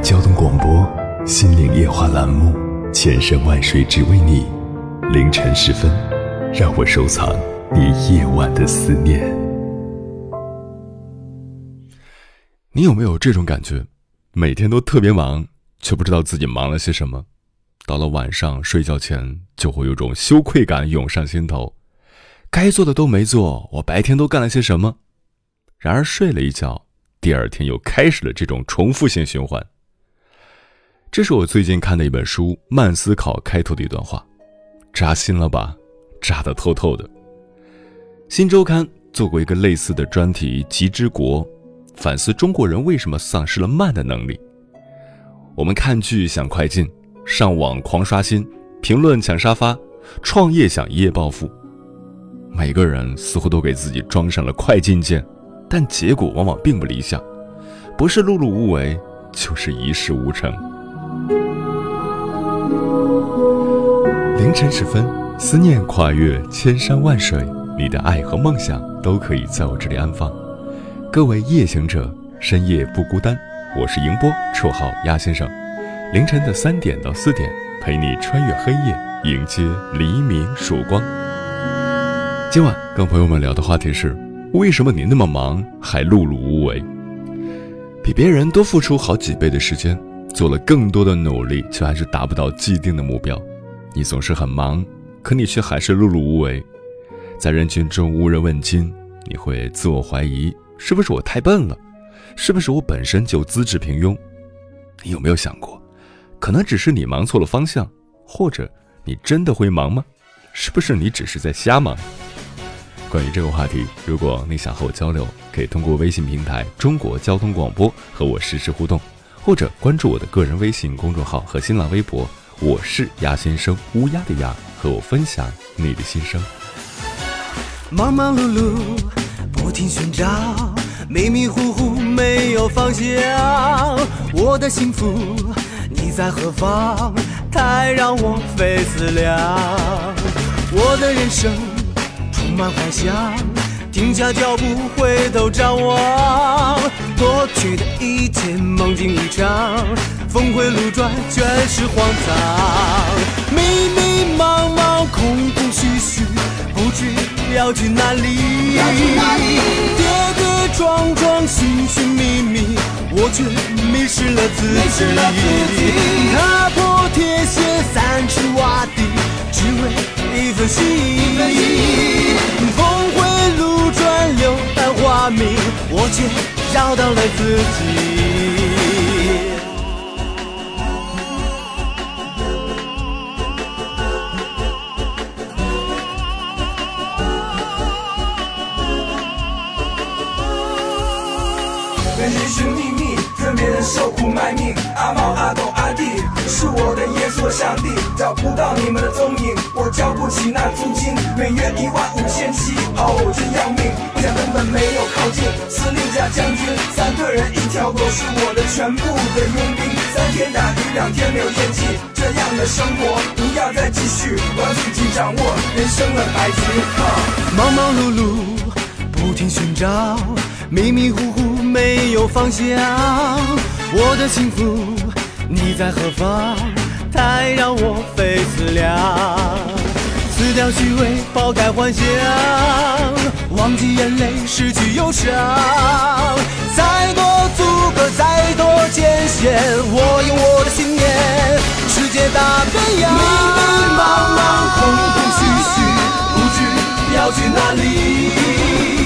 交通广播《心灵夜话》栏目，千山万水只为你。凌晨时分，让我收藏你夜晚的思念。你有没有这种感觉？每天都特别忙，却不知道自己忙了些什么。到了晚上睡觉前，就会有种羞愧感涌上心头。该做的都没做，我白天都干了些什么？然而睡了一觉，第二天又开始了这种重复性循环。这是我最近看的一本书《慢思考》开头的一段话，扎心了吧？扎得透透的。新周刊做过一个类似的专题《极之国》，反思中国人为什么丧失了慢的能力。我们看剧想快进，上网狂刷新，评论抢沙发，创业想一夜暴富。每个人似乎都给自己装上了快进键，但结果往往并不理想，不是碌碌无为，就是一事无成。凌晨时分，思念跨越千山万水，你的爱和梦想都可以在我这里安放。各位夜行者，深夜不孤单。我是迎波，绰号鸭先生。凌晨的三点到四点，陪你穿越黑夜，迎接黎明曙光。今晚跟朋友们聊的话题是：为什么你那么忙还碌碌无为？比别人多付出好几倍的时间，做了更多的努力，却还是达不到既定的目标。你总是很忙，可你却还是碌碌无为，在人群中无人问津。你会自我怀疑：是不是我太笨了？是不是我本身就资质平庸？你有没有想过，可能只是你忙错了方向，或者你真的会忙吗？是不是你只是在瞎忙？关于这个话题，如果你想和我交流，可以通过微信平台“中国交通广播”和我实时互动，或者关注我的个人微信公众号和新浪微博。我是鸭先生，乌鸦的鸭，和我分享你的心声。忙忙碌碌，不停寻找，迷迷糊糊没有方向。我的幸福，你在何方？太让我费思量。我的人生充满幻想，停下脚步，回头张望，过去的一切梦境一场。峰回路转，全是荒唐；迷迷茫茫，空空虚虚，不知要去哪里。跌跌撞撞，寻寻觅觅，我却迷失了自己。踏破铁鞋，三尺瓦地，只为一份心意。峰回路转，柳暗花明，我却找到了自己。受苦命，阿猫阿狗阿弟是我的耶稣上帝，找不到你们的踪影，我交不起那租金，每月一万五千七，哦，真要命，不想根本没有靠近，司令加将军，三个人一条狗是我的全部的佣兵，三天打鱼两天没有业绩，这样的生活不要再继续，我要自己掌握人生的牌局。忙忙碌碌，不停寻找。迷迷糊糊没有方向，我的幸福你在何方？太让我费思量。辞掉虚伪，抛开幻想，忘记眼泪，失去忧伤。再多阻隔，再多艰险，我有我的信念。世界大变样，迷迷茫茫，空空虚虚，不知要去哪里。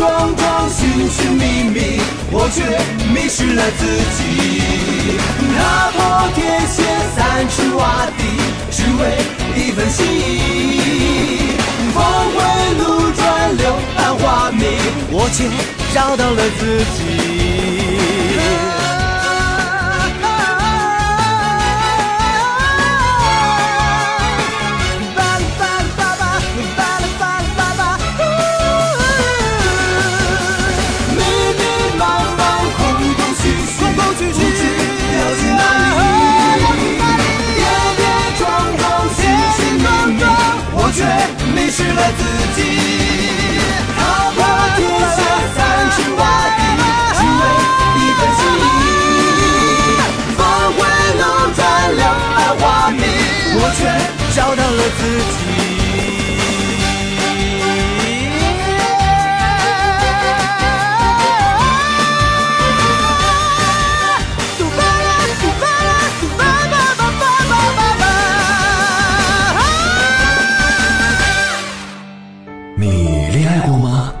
撞撞寻寻觅觅，我却迷失了自己。踏破铁鞋三尺瓦地，只为一份心意。峰回路转柳暗花明，我却找到了自己。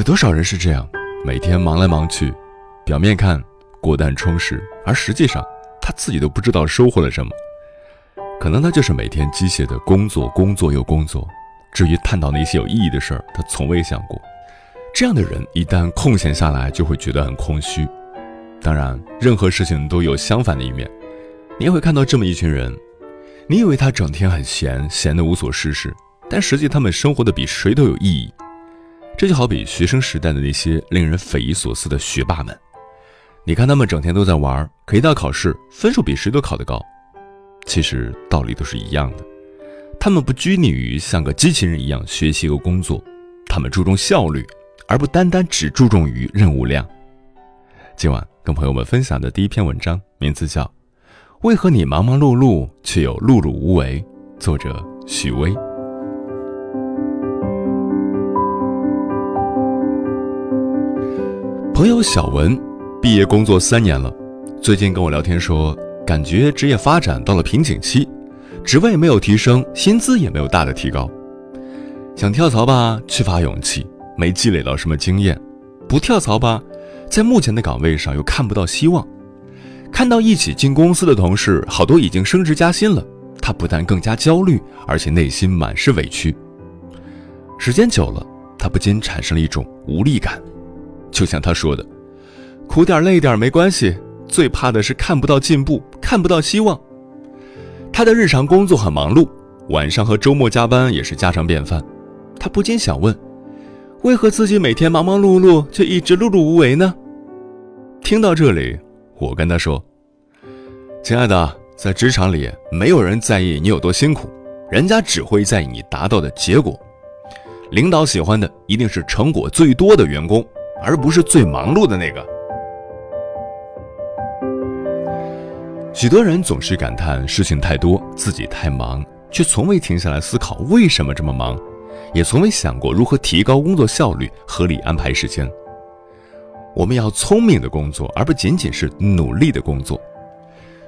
有多少人是这样，每天忙来忙去，表面看过得很充实，而实际上他自己都不知道收获了什么。可能他就是每天机械的工作，工作又工作。至于探讨那些有意义的事儿，他从未想过。这样的人一旦空闲下来，就会觉得很空虚。当然，任何事情都有相反的一面。你也会看到这么一群人，你以为他整天很闲，闲得无所事事，但实际他们生活的比谁都有意义。这就好比学生时代的那些令人匪夷所思的学霸们，你看他们整天都在玩，可一到考试，分数比谁都考得高。其实道理都是一样的，他们不拘泥于像个机器人一样学习和工作，他们注重效率，而不单单只注重于任务量。今晚跟朋友们分享的第一篇文章，名字叫《为何你忙忙碌碌却又碌碌无为》，作者许巍。朋友小文，毕业工作三年了，最近跟我聊天说，感觉职业发展到了瓶颈期，职位没有提升，薪资也没有大的提高。想跳槽吧，缺乏勇气，没积累到什么经验；不跳槽吧，在目前的岗位上又看不到希望。看到一起进公司的同事，好多已经升职加薪了，他不但更加焦虑，而且内心满是委屈。时间久了，他不禁产生了一种无力感。就像他说的，苦点累点没关系，最怕的是看不到进步，看不到希望。他的日常工作很忙碌，晚上和周末加班也是家常便饭。他不禁想问，为何自己每天忙忙碌碌，却一直碌碌无为呢？听到这里，我跟他说：“亲爱的，在职场里，没有人在意你有多辛苦，人家只会在意你达到的结果。领导喜欢的一定是成果最多的员工。”而不是最忙碌的那个。许多人总是感叹事情太多，自己太忙，却从未停下来思考为什么这么忙，也从未想过如何提高工作效率、合理安排时间。我们要聪明的工作，而不仅仅是努力的工作。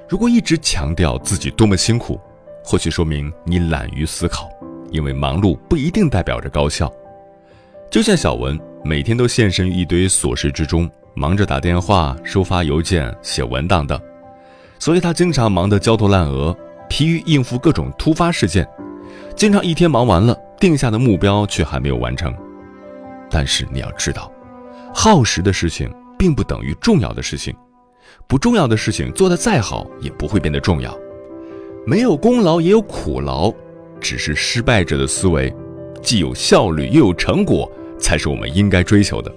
如果一直强调自己多么辛苦，或许说明你懒于思考，因为忙碌不一定代表着高效。就像小文。每天都献身于一堆琐事之中，忙着打电话、收发邮件、写文档等，所以他经常忙得焦头烂额，疲于应付各种突发事件，经常一天忙完了，定下的目标却还没有完成。但是你要知道，耗时的事情并不等于重要的事情，不重要的事情做得再好也不会变得重要。没有功劳也有苦劳，只是失败者的思维，既有效率又有成果。才是我们应该追求的，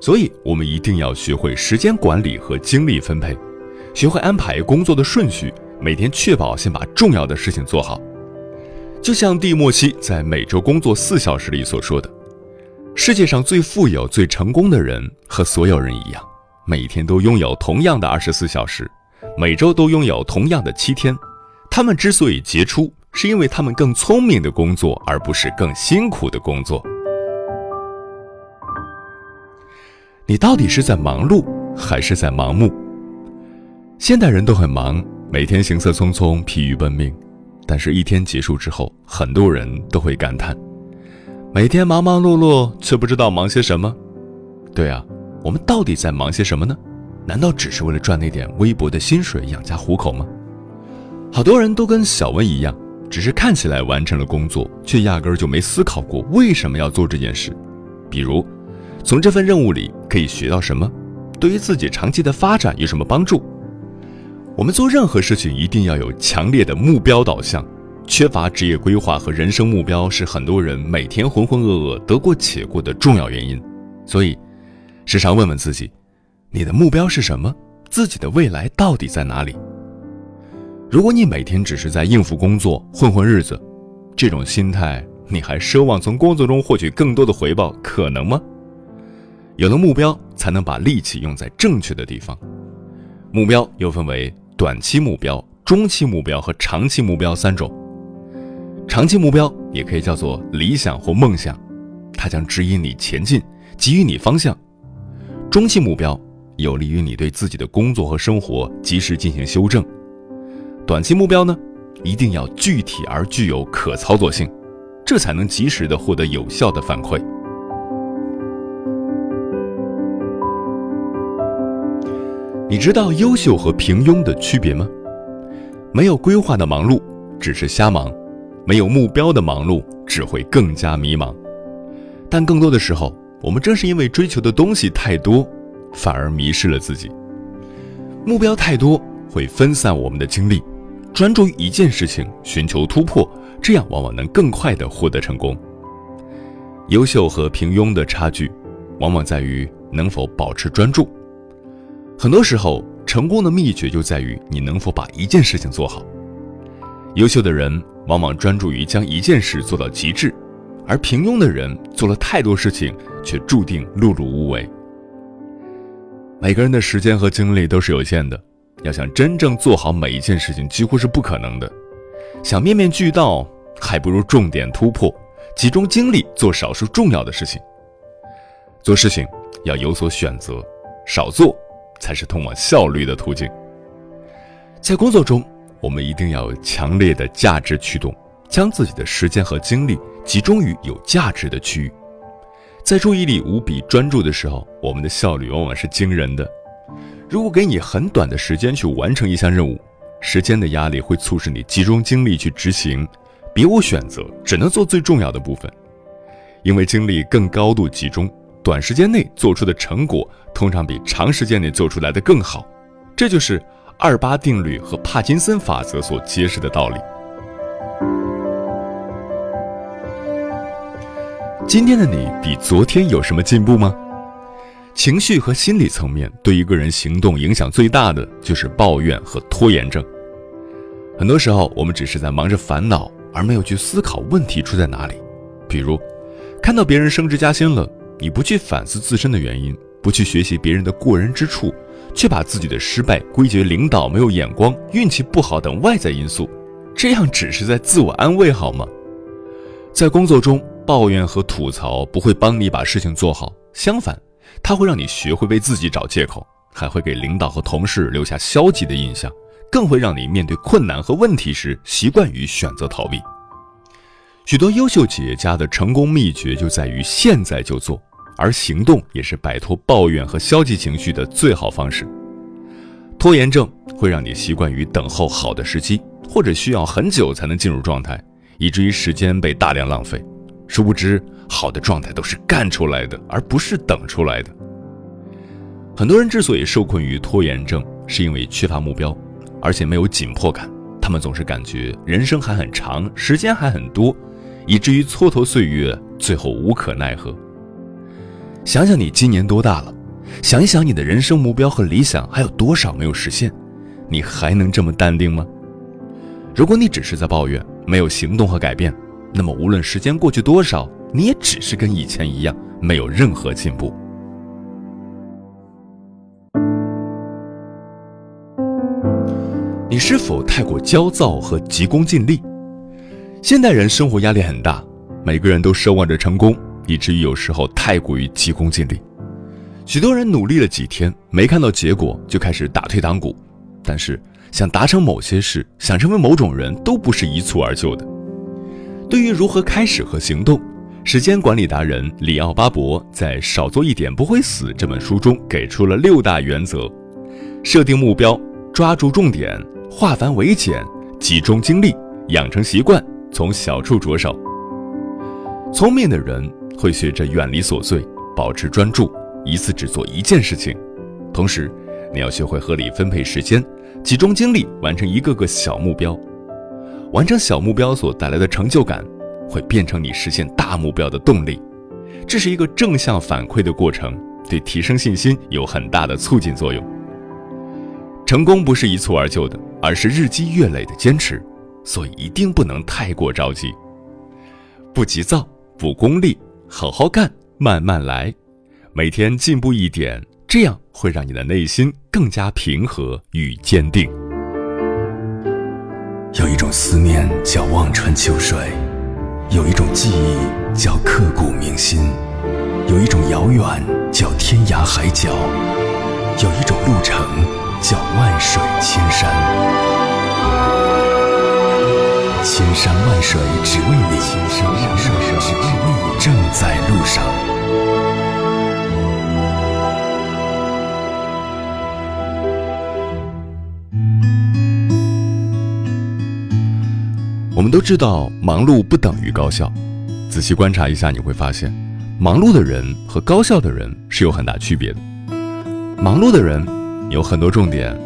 所以我们一定要学会时间管理和精力分配，学会安排工作的顺序，每天确保先把重要的事情做好。就像蒂莫西在《每周工作四小时》里所说的：“世界上最富有、最成功的人和所有人一样，每天都拥有同样的二十四小时，每周都拥有同样的七天。他们之所以杰出，是因为他们更聪明的工作，而不是更辛苦的工作。”你到底是在忙碌还是在盲目？现代人都很忙，每天行色匆匆，疲于奔命。但是，一天结束之后，很多人都会感叹：每天忙忙碌碌，却不知道忙些什么。对啊，我们到底在忙些什么呢？难道只是为了赚那点微薄的薪水养家糊口吗？好多人都跟小文一样，只是看起来完成了工作，却压根儿就没思考过为什么要做这件事。比如，从这份任务里可以学到什么？对于自己长期的发展有什么帮助？我们做任何事情一定要有强烈的目标导向，缺乏职业规划和人生目标是很多人每天浑浑噩噩、得过且过的重要原因。所以，时常问问自己。你的目标是什么？自己的未来到底在哪里？如果你每天只是在应付工作、混混日子，这种心态，你还奢望从工作中获取更多的回报，可能吗？有了目标，才能把力气用在正确的地方。目标又分为短期目标、中期目标和长期目标三种。长期目标也可以叫做理想或梦想，它将指引你前进，给予你方向。中期目标。有利于你对自己的工作和生活及时进行修正。短期目标呢，一定要具体而具有可操作性，这才能及时的获得有效的反馈。你知道优秀和平庸的区别吗？没有规划的忙碌只是瞎忙，没有目标的忙碌只会更加迷茫。但更多的时候，我们正是因为追求的东西太多。反而迷失了自己。目标太多会分散我们的精力，专注于一件事情，寻求突破，这样往往能更快的获得成功。优秀和平庸的差距，往往在于能否保持专注。很多时候，成功的秘诀就在于你能否把一件事情做好。优秀的人往往专注于将一件事做到极致，而平庸的人做了太多事情，却注定碌碌无为。每个人的时间和精力都是有限的，要想真正做好每一件事情，几乎是不可能的。想面面俱到，还不如重点突破，集中精力做少数重要的事情。做事情要有所选择，少做才是通往效率的途径。在工作中，我们一定要有强烈的价值驱动，将自己的时间和精力集中于有价值的区域。在注意力无比专注的时候，我们的效率往往是惊人的。如果给你很短的时间去完成一项任务，时间的压力会促使你集中精力去执行，别无选择，只能做最重要的部分。因为精力更高度集中，短时间内做出的成果通常比长时间内做出来的更好。这就是二八定律和帕金森法则所揭示的道理。今天的你比昨天有什么进步吗？情绪和心理层面对一个人行动影响最大的就是抱怨和拖延症。很多时候，我们只是在忙着烦恼，而没有去思考问题出在哪里。比如，看到别人升职加薪了，你不去反思自身的原因，不去学习别人的过人之处，却把自己的失败归结领导没有眼光、运气不好等外在因素，这样只是在自我安慰好吗？在工作中。抱怨和吐槽不会帮你把事情做好，相反，它会让你学会为自己找借口，还会给领导和同事留下消极的印象，更会让你面对困难和问题时习惯于选择逃避。许多优秀企业家的成功秘诀就在于现在就做，而行动也是摆脱抱怨和消极情绪的最好方式。拖延症会让你习惯于等候好的时机，或者需要很久才能进入状态，以至于时间被大量浪费。殊不知，好的状态都是干出来的，而不是等出来的。很多人之所以受困于拖延症，是因为缺乏目标，而且没有紧迫感。他们总是感觉人生还很长，时间还很多，以至于蹉跎岁月，最后无可奈何。想想你今年多大了？想一想你的人生目标和理想还有多少没有实现？你还能这么淡定吗？如果你只是在抱怨，没有行动和改变。那么，无论时间过去多少，你也只是跟以前一样，没有任何进步。你是否太过焦躁和急功近利？现代人生活压力很大，每个人都奢望着成功，以至于有时候太过于急功近利。许多人努力了几天，没看到结果，就开始打退堂鼓。但是，想达成某些事，想成为某种人，都不是一蹴而就的。对于如何开始和行动，时间管理达人里奥巴伯在《少做一点不会死》这本书中给出了六大原则：设定目标，抓住重点，化繁为简，集中精力，养成习惯，从小处着手。聪明的人会学着远离琐碎，保持专注，一次只做一件事情。同时，你要学会合理分配时间，集中精力完成一个个小目标。完成小目标所带来的成就感，会变成你实现大目标的动力。这是一个正向反馈的过程，对提升信心有很大的促进作用。成功不是一蹴而就的，而是日积月累的坚持，所以一定不能太过着急。不急躁，不功利，好好干，慢慢来，每天进步一点。这样会让你的内心更加平和与坚定。有一种思念叫望穿秋水，有一种记忆叫刻骨铭心，有一种遥远叫天涯海角，有一种路程叫万水千山。千山万水只为你，千山万水只为你，正在路上。我们都知道，忙碌不等于高效。仔细观察一下，你会发现，忙碌的人和高效的人是有很大区别的。忙碌的人有很多重点，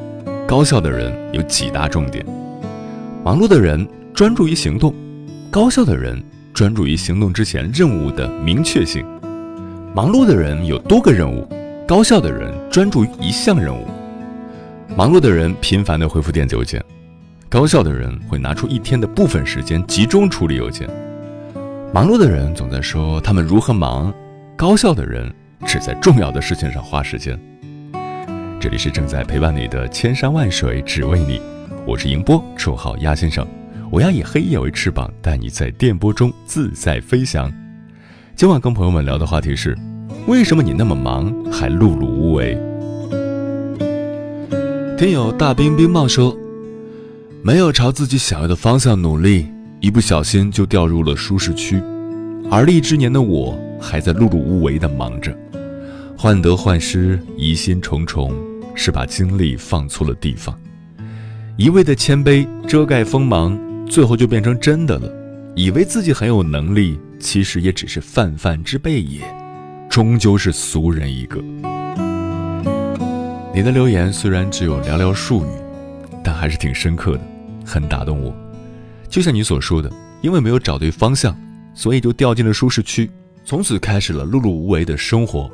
高效的人有几大重点。忙碌的人专注于行动，高效的人专注于行动之前任务的明确性。忙碌的人有多个任务，高效的人专注于一项任务。忙碌的人频繁地回复电子邮件。高效的人会拿出一天的部分时间集中处理邮件，忙碌的人总在说他们如何忙，高效的人只在重要的事情上花时间。这里是正在陪伴你的千山万水只为你，我是迎波，绰号鸭先生，我要以黑夜为翅膀，带你在电波中自在飞翔。今晚跟朋友们聊的话题是：为什么你那么忙还碌碌无为？听友大兵冰帽说。没有朝自己想要的方向努力，一不小心就掉入了舒适区，而立之年的我还在碌碌无为的忙着，患得患失，疑心重重，是把精力放错了地方。一味的谦卑遮盖锋芒，最后就变成真的了。以为自己很有能力，其实也只是泛泛之辈也，终究是俗人一个。你的留言虽然只有寥寥数语。但还是挺深刻的，很打动我。就像你所说的，因为没有找对方向，所以就掉进了舒适区，从此开始了碌碌无为的生活。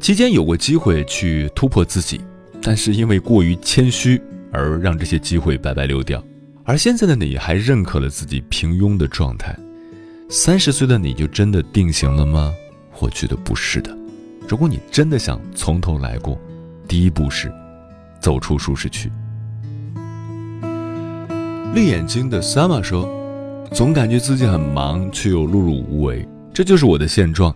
期间有过机会去突破自己，但是因为过于谦虚而让这些机会白白流掉。而现在的你还认可了自己平庸的状态，三十岁的你就真的定型了吗？我觉得不是的。如果你真的想从头来过，第一步是走出舒适区。绿眼睛的 Sama 说：“总感觉自己很忙，却又碌碌无为，这就是我的现状。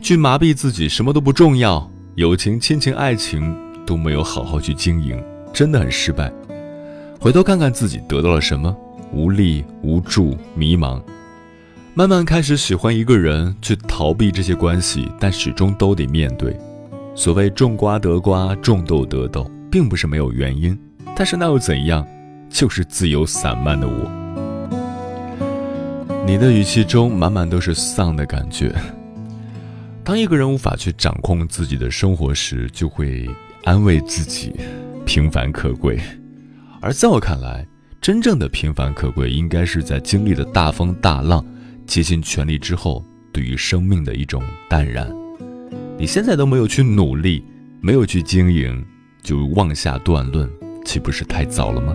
去麻痹自己，什么都不重要，友情、亲情、爱情都没有好好去经营，真的很失败。回头看看自己得到了什么：无力、无助、迷茫。慢慢开始喜欢一个人，去逃避这些关系，但始终都得面对。所谓种瓜得瓜，种豆得豆，并不是没有原因。但是那又怎样？”就是自由散漫的我。你的语气中满满都是丧的感觉。当一个人无法去掌控自己的生活时，就会安慰自己，平凡可贵。而在我看来，真正的平凡可贵，应该是在经历了大风大浪、竭尽全力之后，对于生命的一种淡然。你现在都没有去努力，没有去经营，就妄下断论，岂不是太早了吗？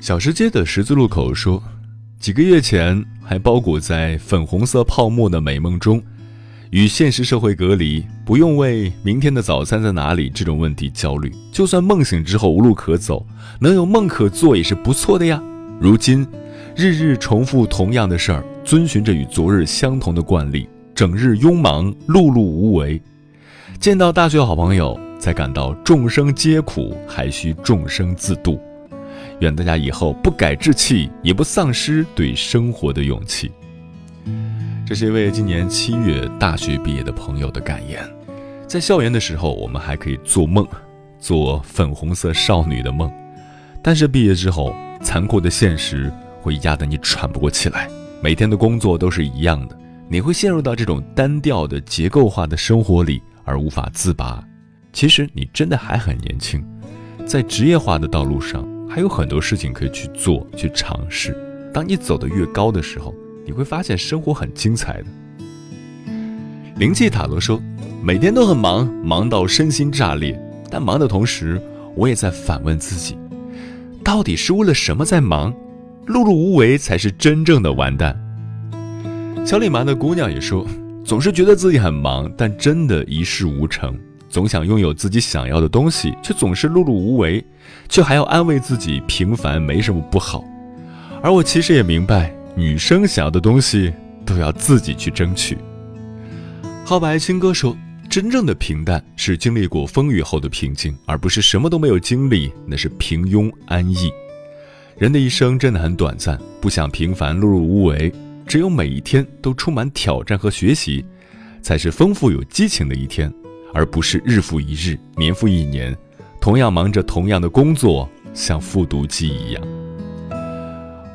小吃街的十字路口说：“几个月前还包裹在粉红色泡沫的美梦中，与现实社会隔离，不用为明天的早餐在哪里这种问题焦虑。就算梦醒之后无路可走，能有梦可做也是不错的呀。如今，日日重复同样的事儿，遵循着与昨日相同的惯例，整日庸忙，碌碌无为。见到大学好朋友。”才感到众生皆苦，还需众生自度。愿大家以后不改志气，也不丧失对生活的勇气。这是一位今年七月大学毕业的朋友的感言。在校园的时候，我们还可以做梦，做粉红色少女的梦，但是毕业之后，残酷的现实会压得你喘不过气来。每天的工作都是一样的，你会陷入到这种单调的结构化的生活里而无法自拔。其实你真的还很年轻，在职业化的道路上还有很多事情可以去做、去尝试。当你走得越高的时候，你会发现生活很精彩的。灵气塔罗说。每天都很忙，忙到身心炸裂。但忙的同时，我也在反问自己：到底是为了什么在忙？碌碌无为才是真正的完蛋。小李麻的姑娘也说，总是觉得自己很忙，但真的一事无成。总想拥有自己想要的东西，却总是碌碌无为，却还要安慰自己平凡没什么不好。而我其实也明白，女生想要的东西都要自己去争取。浩白青哥说。真正的平淡是经历过风雨后的平静，而不是什么都没有经历，那是平庸安逸。人的一生真的很短暂，不想平凡碌碌无为，只有每一天都充满挑战和学习，才是丰富有激情的一天，而不是日复一日、年复一年，同样忙着同样的工作，像复读机一样。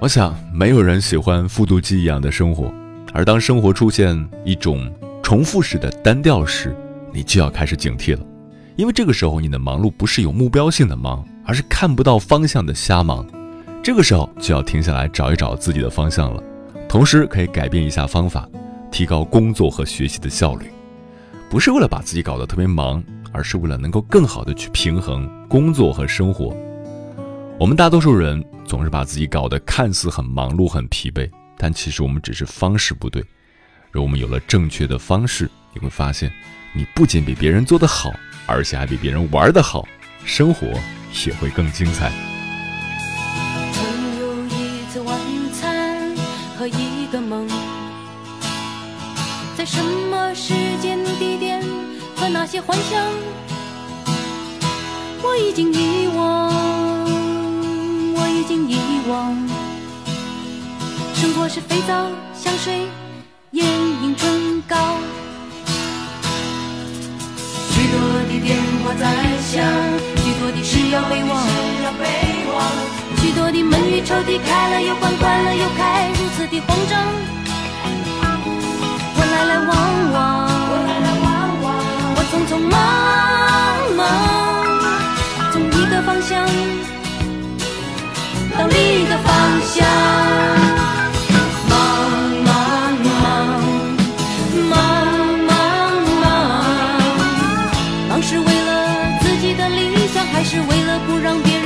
我想，没有人喜欢复读机一样的生活，而当生活出现一种重复式的单调时，你就要开始警惕了，因为这个时候你的忙碌不是有目标性的忙，而是看不到方向的瞎忙。这个时候就要停下来找一找自己的方向了，同时可以改变一下方法，提高工作和学习的效率。不是为了把自己搞得特别忙，而是为了能够更好的去平衡工作和生活。我们大多数人总是把自己搞得看似很忙碌、很疲惫，但其实我们只是方式不对。如果我们有了正确的方式，你会发现。你不仅比别人做得好，而且还比别人玩得好，生活也会更精彩。曾有一次晚餐和一个梦，在什么时间地点和那些幻想，我已经遗忘，已经遗忘。生活是肥皂、香水、眼影、唇膏。许多的电话在响，许多的事要备忘，许多的门与抽屉开了又关，关了又开，如此的慌张。我来来往往，我匆匆忙忙，从一个方向到另一个方向。是为了不让别人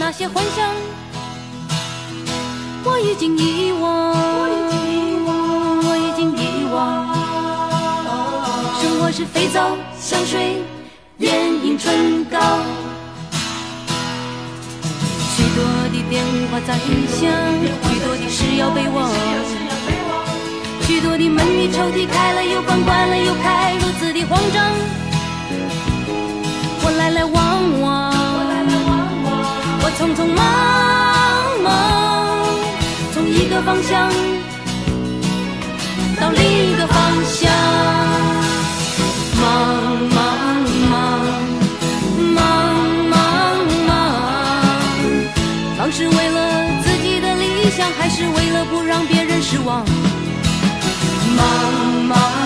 那些幻想，我已经遗忘，我已经遗忘，我已经遗忘。生活是肥皂、香水、眼影、唇膏，许多的电话在响，许多的事要备忘，许多的门与抽屉开了又关，关了又开，如此的慌张。匆匆忙忙，从一个方向到另一个方向，忙忙忙忙忙忙，忙是为了自己的理想，还是为了不让别人失望？忙忙。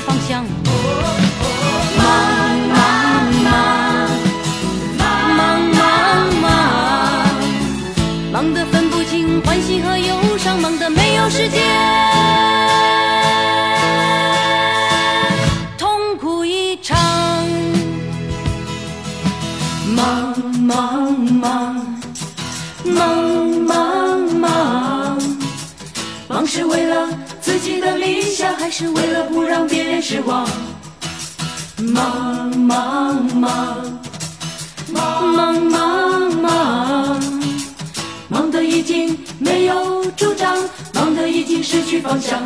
方向，忙忙忙忙忙忙忙得分不清欢喜和忧伤，忙得没有时间。是为了不让别人失望。忙忙忙。忙忙忙忙。忙得已经没有主张，忙得已经失去方向。